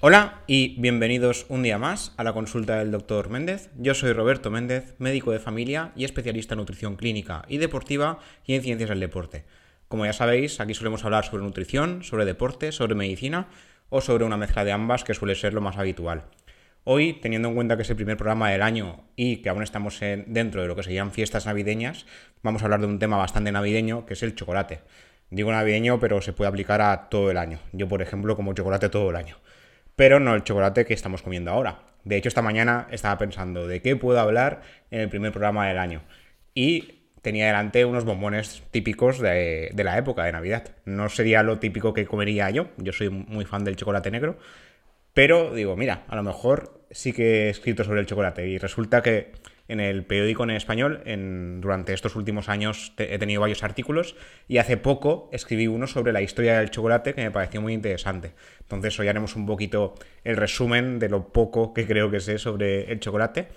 Hola y bienvenidos un día más a la consulta del Dr. Méndez. Yo soy Roberto Méndez, médico de familia y especialista en nutrición clínica y deportiva y en ciencias del deporte. Como ya sabéis, aquí solemos hablar sobre nutrición, sobre deporte, sobre medicina o sobre una mezcla de ambas que suele ser lo más habitual. Hoy, teniendo en cuenta que es el primer programa del año y que aún estamos dentro de lo que serían fiestas navideñas, vamos a hablar de un tema bastante navideño que es el chocolate. Digo navideño, pero se puede aplicar a todo el año. Yo, por ejemplo, como chocolate todo el año pero no el chocolate que estamos comiendo ahora. De hecho, esta mañana estaba pensando de qué puedo hablar en el primer programa del año. Y tenía delante unos bombones típicos de, la época de Navidad. No sería lo típico que comería yo. Yo soy muy fan del chocolate negro. Pero digo, mira, a lo mejor sí que he escrito sobre el chocolate. Y resulta que en el periódico en español. En, durante estos últimos años he tenido varios artículos y hace poco escribí uno sobre la historia del chocolate que me pareció muy interesante. Entonces hoy haremos un poquito el resumen de lo poco que creo que sé sobre el chocolate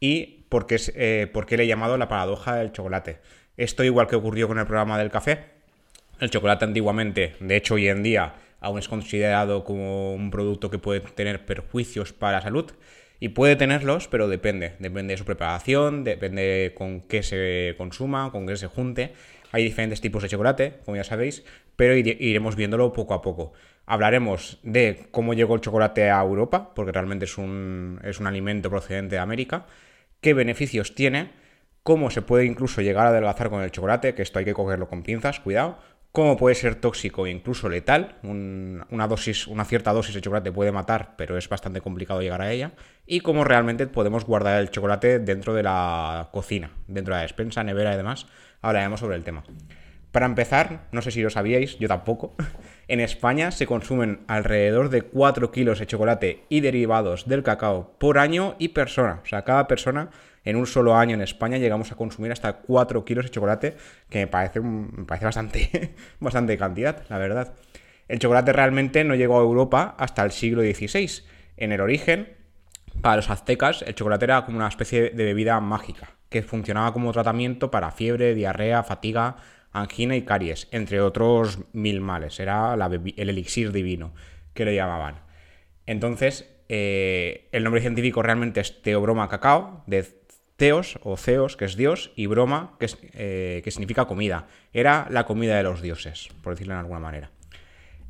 y por qué, eh, por qué le he llamado la paradoja del chocolate. Esto igual que ocurrió con el programa del café. El chocolate antiguamente, de hecho hoy en día, aún es considerado como un producto que puede tener perjuicios para la salud y puede tenerlos, pero depende. Depende de su preparación, depende con qué se consuma, con qué se junte. Hay diferentes tipos de chocolate, como ya sabéis, pero iremos viéndolo poco a poco. Hablaremos de cómo llegó el chocolate a Europa, porque realmente es un, es un alimento procedente de América, qué beneficios tiene, cómo se puede incluso llegar a adelgazar con el chocolate, que esto hay que cogerlo con pinzas, cuidado, cómo puede ser tóxico e incluso letal. una, una cierta dosis de chocolate puede matar, pero es bastante complicado llegar a ella. Y cómo realmente podemos guardar el chocolate dentro de la cocina, dentro de la despensa, nevera y demás. Hablaremos sobre el tema. Para empezar, no sé si lo sabíais, yo tampoco, en España se consumen alrededor de 4 kilos de chocolate y derivados del cacao por año y persona. O sea, cada persona en un solo año en España llegamos a consumir hasta 4 kilos de chocolate, que me parece, me parece bastante, bastante cantidad, la verdad. El chocolate realmente no llegó a Europa hasta el siglo XVI. En el origen, para los aztecas, el chocolate era como una especie de bebida mágica, que funcionaba como tratamiento para fiebre, diarrea, fatiga, angina y caries, entre otros mil males. Era el elixir divino, que lo llamaban. Entonces, eh, el nombre científico realmente es Teobroma cacao, de Teos o Zeos, que es Dios, y Broma, que, eh, que significa comida. Era la comida de los dioses, por decirlo de alguna manera.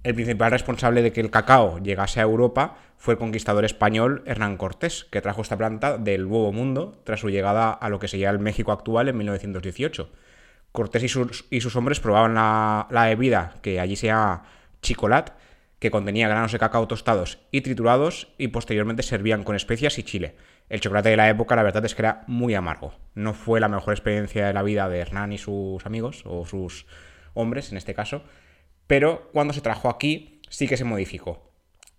El principal responsable de que el cacao llegase a Europa fue el conquistador español Hernán Cortés, que trajo esta planta del Nuevo Mundo tras su llegada a lo que sería el México actual en 1918. Cortés y sus, y sus hombres probaban la, la, bebida que allí se llama chicolat, que contenía granos de cacao tostados y triturados y posteriormente servían con especias y chile. El chocolate de la época, la verdad es que era muy amargo. No fue la mejor experiencia de la vida de Hernán y sus amigos, o sus hombres en este caso, pero cuando se trajo aquí sí que se modificó.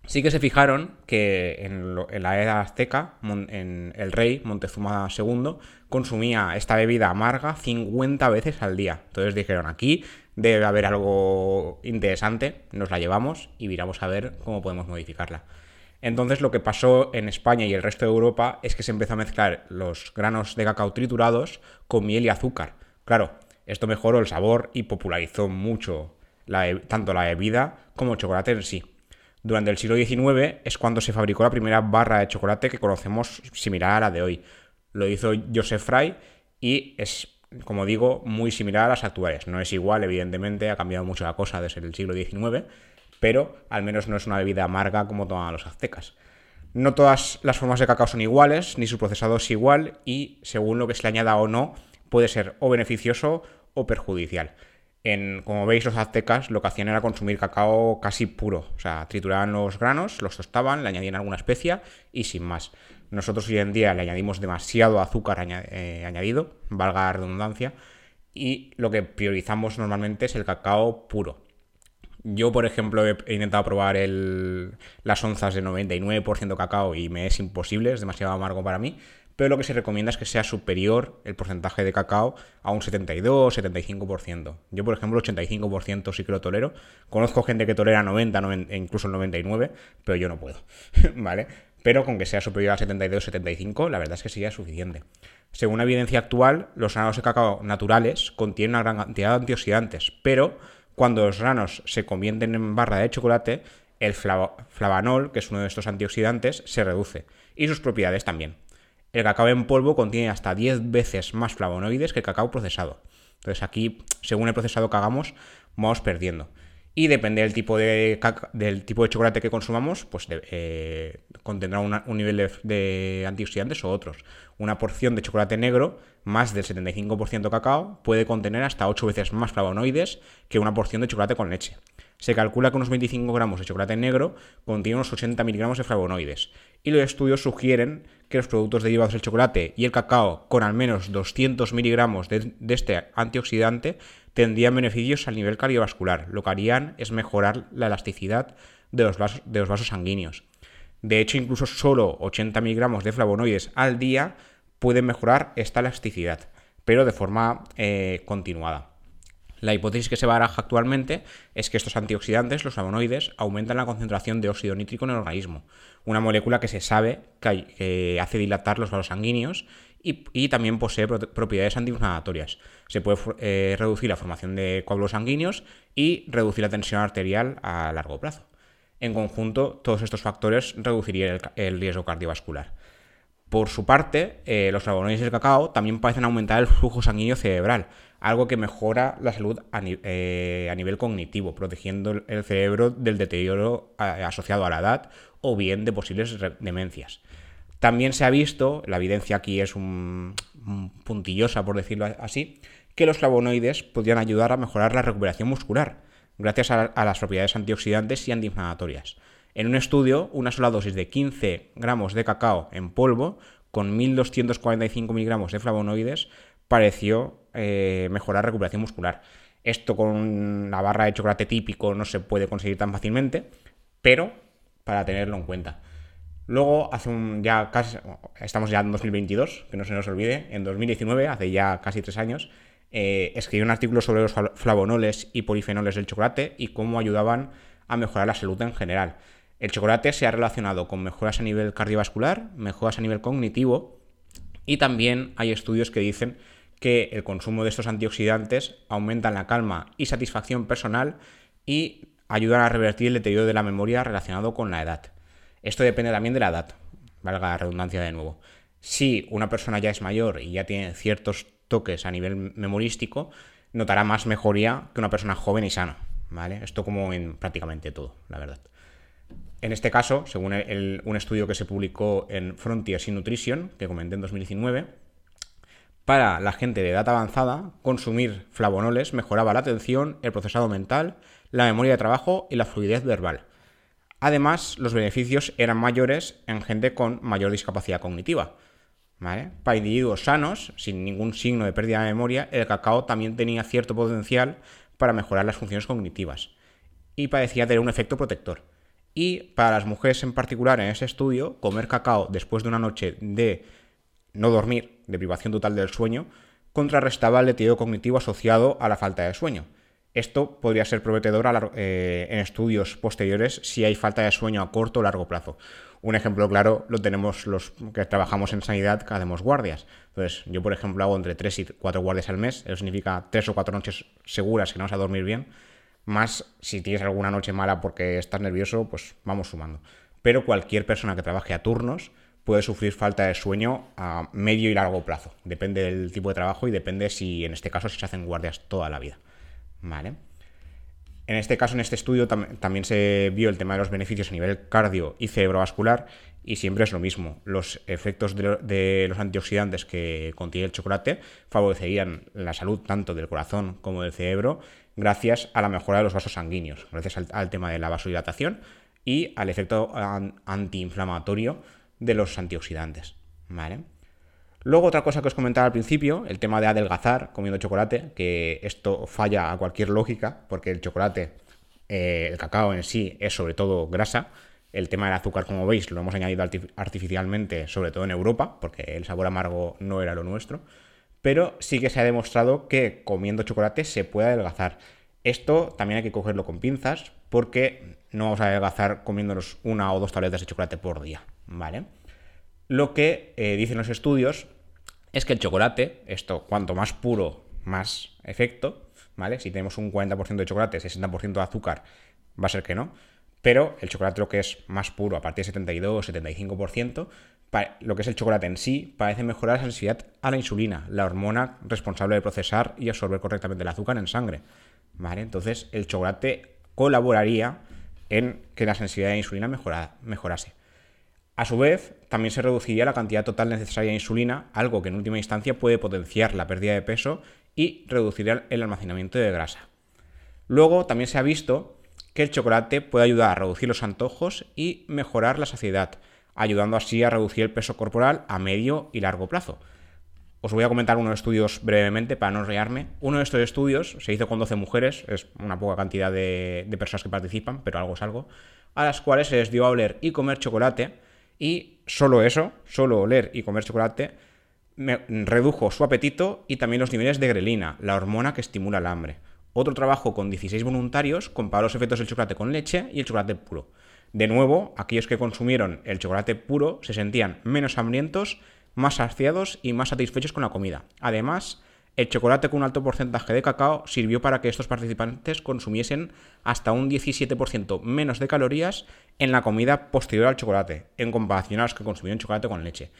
Sí que se fijaron que en, la era azteca, en el rey Montezuma II consumía esta bebida amarga 50 veces al día. Entonces dijeron, aquí debe haber algo interesante, nos la llevamos y miramos a ver cómo podemos modificarla. Entonces lo que pasó en España y el resto de Europa es que se empezó a mezclar los granos de cacao triturados con miel y azúcar. Claro, esto mejoró el sabor y popularizó mucho tanto la bebida como el chocolate en sí. Durante el siglo XIX es cuando se fabricó la primera barra de chocolate que conocemos similar a la de hoy. Lo hizo Joseph Fry y es, como digo, muy similar a las actuales. No es igual, evidentemente, ha cambiado mucho la cosa desde el siglo XIX, pero al menos no es una bebida amarga como tomaban los aztecas. No todas las formas de cacao son iguales, ni su procesado es igual, y según lo que se le añada o no, puede ser o beneficioso o perjudicial. En, como veis, los aztecas lo que hacían era consumir cacao casi puro. O sea, trituraban los granos, los tostaban, le añadían alguna especia y sin más. Nosotros hoy en día le añadimos demasiado azúcar eh, añadido, valga la redundancia, y lo que priorizamos normalmente es el cacao puro. Yo, por ejemplo, he, intentado probar las onzas de 99% cacao y me es imposible, es demasiado amargo para mí, pero lo que se recomienda es que sea superior el porcentaje de cacao a un 72-75%. Yo, por ejemplo, 85% sí que lo tolero. Conozco gente que tolera 90, 90 incluso el 99, pero yo no puedo, ¿vale? Pero con que sea superior al 72-75, la verdad es que sería suficiente. Según la evidencia actual, los granos de cacao naturales contienen una gran cantidad de antioxidantes, pero cuando los granos se convierten en barra de chocolate, el flavanol, que es uno de estos antioxidantes, se reduce y sus propiedades también. El cacao en polvo contiene hasta 10 veces más flavonoides que el cacao procesado. Entonces aquí, según el procesado que hagamos, vamos perdiendo. Y depende del tipo de, del tipo de chocolate que consumamos, pues eh, contendrá un nivel de, antioxidantes o otros. Una porción de chocolate negro, más del 75% cacao, puede contener hasta 8 veces más flavonoides que una porción de chocolate con leche. Se calcula que unos 25 gramos de chocolate negro contienen unos 80 miligramos de flavonoides. Y los estudios sugieren que los productos derivados del chocolate y el cacao con al menos 200 miligramos de este antioxidante tendrían beneficios al nivel cardiovascular. Lo que harían es mejorar la elasticidad de los vasos, sanguíneos. De hecho, incluso solo 80 miligramos de flavonoides al día pueden mejorar esta elasticidad, pero de forma eh, continuada. La hipótesis que se baraja actualmente es que estos antioxidantes, los flavonoides, aumentan la concentración de óxido nítrico en el organismo, una molécula que se sabe que, hace dilatar los vasos sanguíneos y, también posee propiedades antiinflamatorias. Se puede eh, reducir la formación de coágulos sanguíneos y reducir la tensión arterial a largo plazo. En conjunto, todos estos factores reducirían el, riesgo cardiovascular. Por su parte, eh, los flavonoides del cacao también parecen aumentar el flujo sanguíneo cerebral, algo que mejora la salud a, eh, nivel cognitivo, protegiendo el cerebro del deterioro asociado a la edad o bien de posibles demencias. También se ha visto, la evidencia aquí es un, puntillosa por decirlo así, que los flavonoides podrían ayudar a mejorar la recuperación muscular, gracias a, las propiedades antioxidantes y antiinflamatorias. En un estudio, una sola dosis de 15 gramos de cacao en polvo con 1.245 miligramos de flavonoides pareció eh, mejorar la recuperación muscular. Esto con la barra de chocolate típico no se puede conseguir tan fácilmente, pero para tenerlo en cuenta. Luego, hace un ya casi, estamos ya en 2022, que no se nos olvide, en 2019, hace ya casi tres años, eh, escribí un artículo sobre los flavonoles y polifenoles del chocolate y cómo ayudaban a mejorar la salud en general. El chocolate se ha relacionado con mejoras a nivel cardiovascular, mejoras a nivel cognitivo y también hay estudios que dicen que el consumo de estos antioxidantes aumenta la calma y satisfacción personal y ayudan a revertir el deterioro de la memoria relacionado con la edad. Esto depende también de la edad, valga la redundancia de nuevo. Si una persona ya es mayor y ya tiene ciertos toques a nivel memorístico, notará más mejoría que una persona joven y sana. ¿vale? Esto como en prácticamente todo, la verdad. En este caso, según un estudio que se publicó en Frontiers in Nutrition, que comenté en 2019, para la gente de edad avanzada, consumir flavonoles mejoraba la atención, el procesado mental, la memoria de trabajo y la fluidez verbal. Además, los beneficios eran mayores en gente con mayor discapacidad cognitiva. Para individuos sanos, sin ningún signo de pérdida de memoria, el cacao también tenía cierto potencial para mejorar las funciones cognitivas y parecía tener un efecto protector. Y para las mujeres en particular en ese estudio, comer cacao después de una noche de no dormir, de privación total del sueño, contrarrestaba el deterioro cognitivo asociado a la falta de sueño. Esto podría ser prometedor eh, en estudios posteriores si hay falta de sueño a corto o largo plazo. Un ejemplo claro lo tenemos los que trabajamos en sanidad que hacemos guardias. Entonces, yo, por ejemplo, hago entre 3 y 4 guardias al mes. Eso significa 3 o 4 noches seguras que no vas a dormir bien. Más si tienes alguna noche mala porque estás nervioso, pues vamos sumando. Pero cualquier persona que trabaje a turnos puede sufrir falta de sueño a medio y largo plazo. Depende del tipo de trabajo y depende si, en este caso, si se hacen guardias toda la vida. ¿Vale? En este caso, en este estudio, también se vio el tema de los beneficios a nivel cardio y cerebrovascular, y siempre es lo mismo. Los efectos de, los antioxidantes que contiene el chocolate favorecerían la salud tanto del corazón como del cerebro, gracias a la mejora de los vasos sanguíneos, gracias al, tema de la vasodilatación y al efecto antiinflamatorio de los antioxidantes. Luego otra cosa que os comentaba al principio, el tema de adelgazar comiendo chocolate, que esto falla a cualquier lógica, porque el chocolate, eh, el cacao en sí es sobre todo grasa. El tema del azúcar, como veis, lo hemos añadido artificialmente, sobre todo en Europa, porque el sabor amargo no era lo nuestro. Pero sí que se ha demostrado que comiendo chocolate se puede adelgazar. Esto también hay que cogerlo con pinzas, porque no vamos a adelgazar comiéndonos una o dos tabletas de chocolate por día, ¿vale? Lo que eh, dicen los estudios es que el chocolate, esto cuanto más puro, más efecto, ¿vale? Si tenemos un 40% de chocolate, 60% de azúcar, va a ser que no. Pero el chocolate lo que es más puro, a partir de 72-75%, lo que es el chocolate en sí, parece mejorar la sensibilidad a la insulina, la hormona responsable de procesar y absorber correctamente el azúcar en sangre. ¿Vale? Entonces el chocolate colaboraría en que la sensibilidad a la insulina mejorase. A su vez, también se reduciría la cantidad total necesaria de insulina, algo que en última instancia puede potenciar la pérdida de peso y reducir el almacenamiento de grasa. Luego, también se ha visto que el chocolate puede ayudar a reducir los antojos y mejorar la saciedad, ayudando así a reducir el peso corporal a medio y largo plazo. Os voy a comentar unos estudios brevemente para no enrollarme. Uno de estos estudios se hizo con 12 mujeres, es una poca cantidad de, de personas que participan, pero algo es algo, a las cuales se les dio a oler y comer chocolate y solo eso, solo oler y comer chocolate, me redujo su apetito y también los niveles de grelina, la hormona que estimula el hambre. Otro trabajo con 16 voluntarios comparó los efectos del chocolate con leche y el chocolate puro. De nuevo, aquellos que consumieron el chocolate puro se sentían menos hambrientos, más saciados y más satisfechos con la comida. Además, el chocolate con un alto porcentaje de cacao sirvió para que estos participantes consumiesen hasta un 17% menos de calorías en la comida posterior al chocolate, en comparación a los que consumieron chocolate con leche.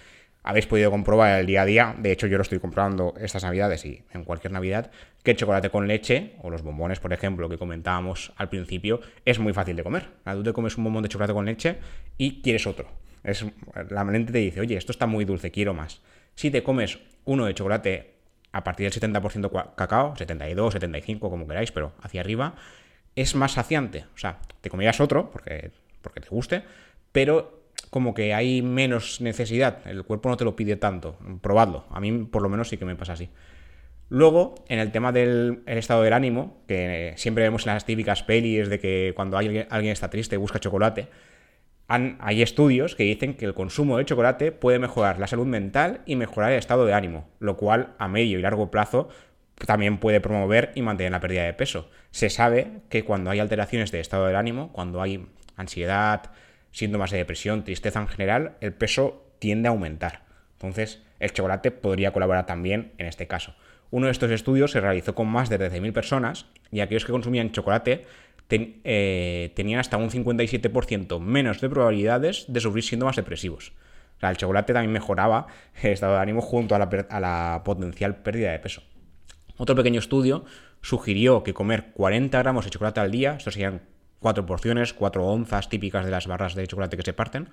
Habéis podido comprobar el día a día, de hecho yo lo estoy comprobando estas navidades y en cualquier navidad, que el chocolate con leche, o los bombones, por ejemplo, que comentábamos al principio, es muy fácil de comer. Tú te comes un bombón de chocolate con leche y quieres otro. Es, la mente te dice, oye, esto está muy dulce, quiero más. Si te comes uno de chocolate a partir del 70% cacao, 72, 75, como queráis, pero hacia arriba, es más saciante. O sea, te comerías otro, porque, porque te guste, pero como que hay menos necesidad, el cuerpo no te lo pide tanto. Probadlo, a mí por lo menos sí que me pasa así. Luego, en el tema del estado del ánimo, que siempre vemos en las típicas pelis de que cuando alguien, alguien está triste busca chocolate, hay estudios que dicen que el consumo de chocolate puede mejorar la salud mental y mejorar el estado de ánimo, lo cual a medio y largo plazo también puede promover y mantener la pérdida de peso. Se sabe que cuando hay alteraciones de estado del ánimo, cuando hay ansiedad, síntomas de depresión, tristeza en general, el peso tiende a aumentar. Entonces, el chocolate podría colaborar también en este caso. Uno de estos estudios se realizó con más de 13.000 personas y aquellos que consumían chocolate eh, tenían hasta un 57% menos de probabilidades de sufrir síntomas depresivos. El chocolate también mejoraba el estado de ánimo junto a la, potencial pérdida de peso. Otro pequeño estudio sugirió que comer 40 gramos de chocolate al día, esto serían 4 porciones, 4 onzas típicas de las barras de chocolate que se parten,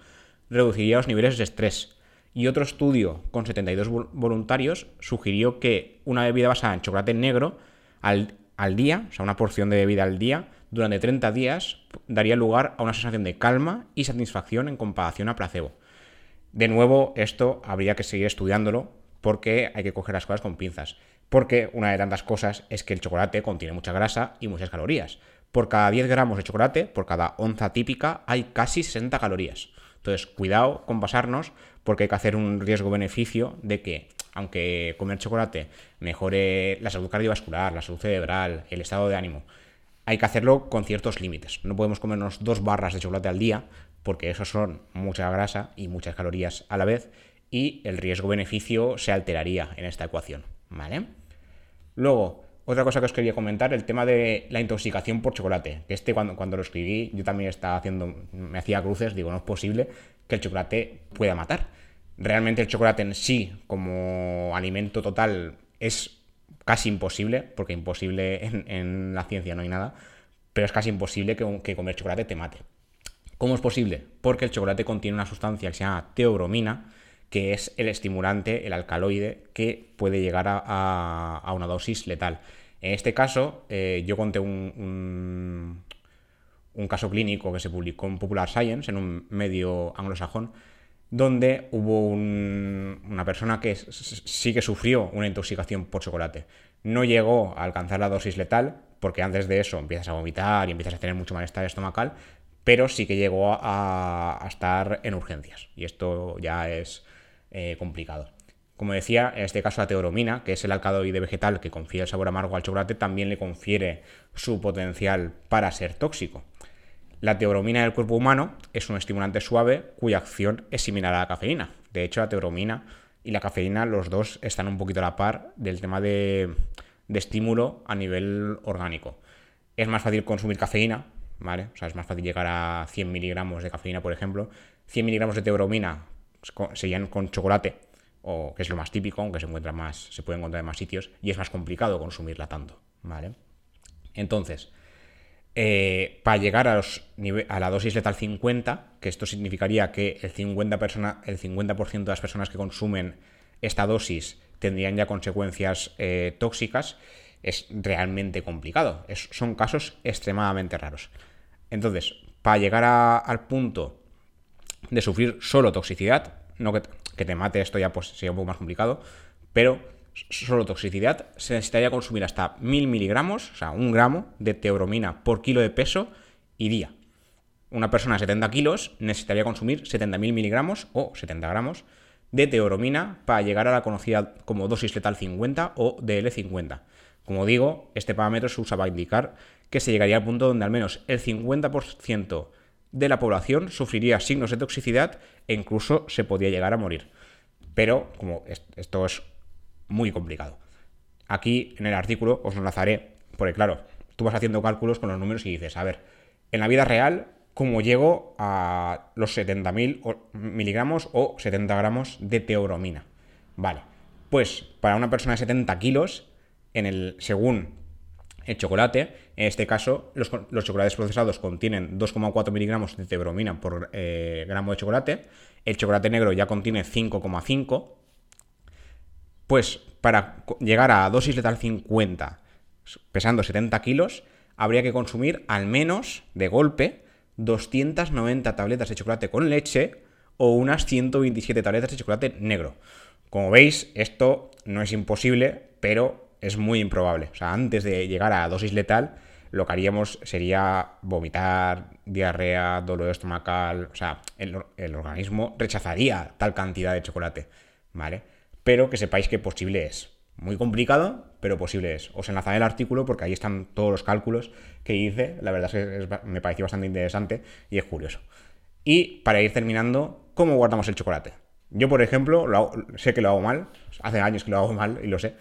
reduciría los niveles de estrés. Y otro estudio con 72 voluntarios sugirió que una bebida basada en chocolate negro al día, o sea, una porción de bebida al día, durante 30 días daría lugar a una sensación de calma y satisfacción en comparación a placebo. De nuevo, esto habría que seguir estudiándolo porque hay que coger las cosas con pinzas. Porque una de tantas cosas es que el chocolate contiene mucha grasa y muchas calorías. Por cada 10 gramos de chocolate, por cada onza típica, hay casi 60 calorías. Entonces, cuidado con pasarnos porque hay que hacer un riesgo-beneficio de que, aunque comer chocolate mejore la salud cardiovascular, la salud cerebral, el estado de ánimo, hay que hacerlo con ciertos límites. No podemos comernos dos barras de chocolate al día, porque eso son mucha grasa y muchas calorías a la vez, y el riesgo-beneficio se alteraría en esta ecuación. ¿Vale? Luego, otra cosa que os quería comentar, el tema de la intoxicación por chocolate. Este cuando, cuando lo escribí, yo también estaba haciendo, me hacía cruces, digo, no es posible que el chocolate pueda matar. Realmente el chocolate en sí, como alimento total, es casi imposible, porque imposible en, la ciencia no hay nada, pero es casi imposible que, comer chocolate te mate. ¿Cómo es posible? Porque el chocolate contiene una sustancia que se llama teobromina, que es el estimulante, el alcaloide, que puede llegar a, una dosis letal. En este caso, eh, yo conté un, un, caso clínico que se publicó en Popular Science, en un medio anglosajón, donde hubo una persona que sí que sufrió una intoxicación por chocolate. No llegó a alcanzar la dosis letal, porque antes de eso empiezas a vomitar y empiezas a tener mucho malestar estomacal, pero sí que llegó a, estar en urgencias. Y esto ya es eh, complicado. Como decía, en este caso la teoromina, que es el alcaloide vegetal que confiere el sabor amargo al chocolate, también le confiere su potencial para ser tóxico. La teoromina del cuerpo humano es un estimulante suave cuya acción es similar a la cafeína. De hecho, la teoromina y la cafeína, los dos están un poquito a la par del tema de, estímulo a nivel orgánico. Es más fácil consumir cafeína ¿vale? O sea, es más fácil llegar a 100 miligramos de cafeína, por ejemplo. 100 miligramos de teobromina serían con chocolate, o que es lo más típico, aunque se encuentra más, se puede encontrar en más sitios, y es más complicado consumirla tanto, ¿vale? Entonces, eh, para llegar a, los, a, la dosis letal 50, que esto significaría que el 50%, persona, el 50 de las personas que consumen esta dosis tendrían ya consecuencias eh, tóxicas, es realmente complicado. son casos extremadamente raros. Entonces, para llegar al punto de sufrir solo toxicidad, no que, te mate esto ya pues sería un poco más complicado, pero solo toxicidad se necesitaría consumir hasta 1000 miligramos, o sea, un gramo de teobromina por kilo de peso y día. Una persona de 70 kilos necesitaría consumir 70.000 miligramos o 70 gramos de teobromina para llegar a la conocida como dosis letal 50 o DL50. Como digo, este parámetro se usa para indicar que se llegaría al punto donde al menos el 50% de la población sufriría signos de toxicidad e incluso se podía llegar a morir. Pero, como esto es muy complicado. Aquí en el artículo os enlazaré, porque claro, tú vas haciendo cálculos con los números y dices, a ver, en la vida real, ¿cómo llego a los 70.000 miligramos o 70 gramos de teobromina? Vale, pues para una persona de 70 kilos, en el, según el chocolate, en este caso, los, chocolates procesados contienen 2,4 miligramos de teobromina por eh, gramo de chocolate. El chocolate negro ya contiene 5,5. Pues para llegar a dosis letal 50, pesando 70 kilos, habría que consumir al menos, de golpe, 290 tabletas de chocolate con leche o unas 127 tabletas de chocolate negro. Como veis, esto no es imposible, pero es muy improbable. O sea, antes de llegar a dosis letal, lo que haríamos sería vomitar, diarrea, dolor estomacal. O sea, el, organismo rechazaría tal cantidad de chocolate, ¿vale? Pero que sepáis que posible es. Muy complicado, pero posible es. Os enlazaré el artículo porque ahí están todos los cálculos que hice. La verdad es que me pareció bastante interesante y es curioso. Y para ir terminando, ¿cómo guardamos el chocolate? Yo, por ejemplo, sé que lo hago mal. Hace años que lo hago mal y lo sé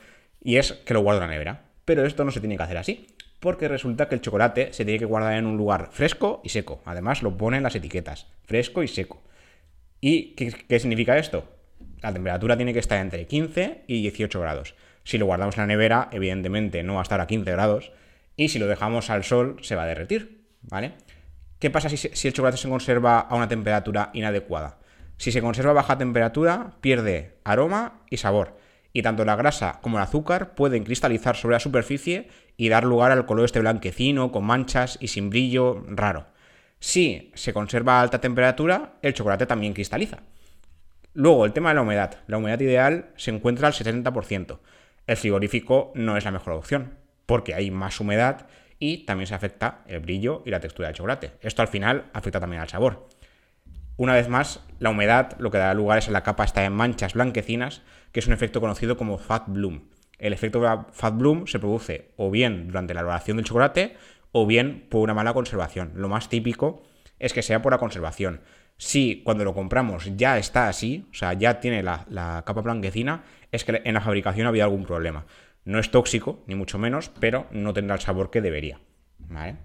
y es que lo guardo en la nevera. Pero esto no se tiene que hacer así, porque resulta que el chocolate se tiene que guardar en un lugar fresco y seco. Además, lo ponen las etiquetas, fresco y seco. ¿Y qué, significa esto? La temperatura tiene que estar entre 15 y 18 grados. Si lo guardamos en la nevera, evidentemente no va a estar a 15 grados. Y si lo dejamos al sol, se va a derretir. ¿Vale? ¿Qué pasa si, si el chocolate se conserva a una temperatura inadecuada? Si se conserva a baja temperatura, pierde aroma y sabor y tanto la grasa como el azúcar pueden cristalizar sobre la superficie y dar lugar al color este blanquecino, con manchas y sin brillo raro. Si se conserva a alta temperatura, el chocolate también cristaliza. Luego, el tema de la humedad. La humedad ideal se encuentra al 70%. El frigorífico no es la mejor opción, porque hay más humedad y también se afecta el brillo y la textura del chocolate. Esto al final afecta también al sabor. Una vez más, la humedad lo que da lugar es a la capa está en manchas blanquecinas, que es un efecto conocido como fat bloom. El efecto fat bloom se produce o bien durante la elaboración del chocolate o bien por una mala conservación. Lo más típico es que sea por la conservación. Si cuando lo compramos ya está así, o sea, ya tiene la, capa blanquecina, es que en la fabricación había algún problema. No es tóxico, ni mucho menos, pero no tendrá el sabor que debería. ¿Vale?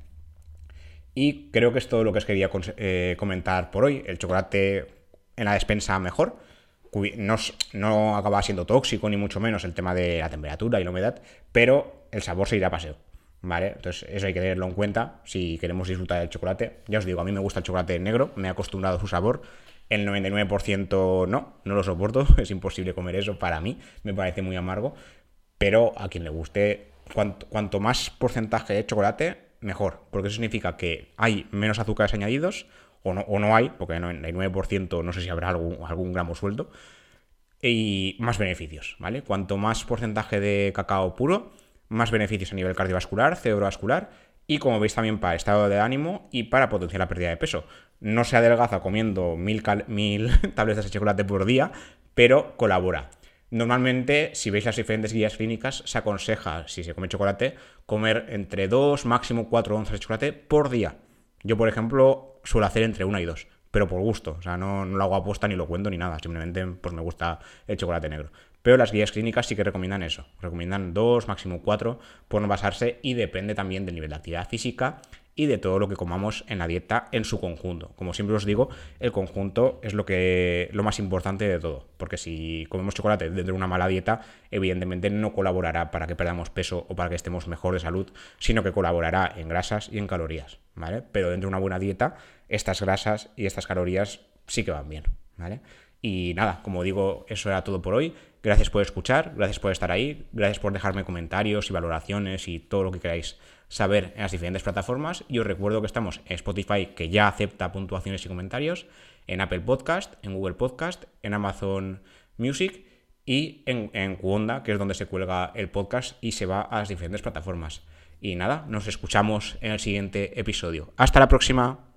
Y creo que es todo lo que os quería eh, comentar por hoy. El chocolate en la despensa mejor. No, no acaba siendo tóxico, ni mucho menos el tema de la temperatura y la humedad, pero el sabor se irá a paseo. ¿Vale? Entonces, eso hay que tenerlo en cuenta si queremos disfrutar del chocolate. Ya os digo, a mí me gusta el chocolate negro, me he acostumbrado a su sabor. El 99% no, no lo soporto, es imposible comer eso para mí, me parece muy amargo. Pero a quien le guste, cuanto más porcentaje de chocolate, mejor, porque eso significa que hay menos azúcares añadidos, o no, o no hay, porque el 99% no sé si habrá algún, algún gramo suelto, y más beneficios, ¿vale? Cuanto más porcentaje de cacao puro, más beneficios a nivel cardiovascular, cerebrovascular, y como veis también para estado de ánimo y para potenciar la pérdida de peso. No se adelgaza comiendo mil, mil tabletas de chocolate por día, pero colabora. Normalmente, si veis las diferentes guías clínicas, se aconseja, si se come chocolate, comer entre 2, máximo 4 onzas de chocolate por día. Yo, por ejemplo, suelo hacer entre 1 y 2, pero por gusto. O sea, no, lo hago aposta ni lo cuento ni nada. Simplemente pues me gusta el chocolate negro. Pero las guías clínicas sí que recomiendan eso. Recomiendan 2, máximo 4, por no basarse y depende también del nivel de actividad física y de todo lo que comamos en la dieta en su conjunto. Como siempre os digo, el conjunto es lo, que, lo más importante de todo, porque si comemos chocolate dentro de una mala dieta, evidentemente no colaborará para que perdamos peso o para que estemos mejor de salud, sino que colaborará en grasas y en calorías, ¿vale? Pero dentro de una buena dieta, estas grasas y estas calorías sí que van bien, ¿vale? Y nada, como digo, eso era todo por hoy. Gracias por escuchar, gracias por estar ahí, gracias por dejarme comentarios y valoraciones y todo lo que queráis saber en las diferentes plataformas. Y os recuerdo que estamos en Spotify, que ya acepta puntuaciones y comentarios, en Apple Podcast, en Google Podcast, en Amazon Music y en, en que es donde se cuelga el podcast y se va a las diferentes plataformas. Y nada, nos escuchamos en el siguiente episodio. Hasta la próxima.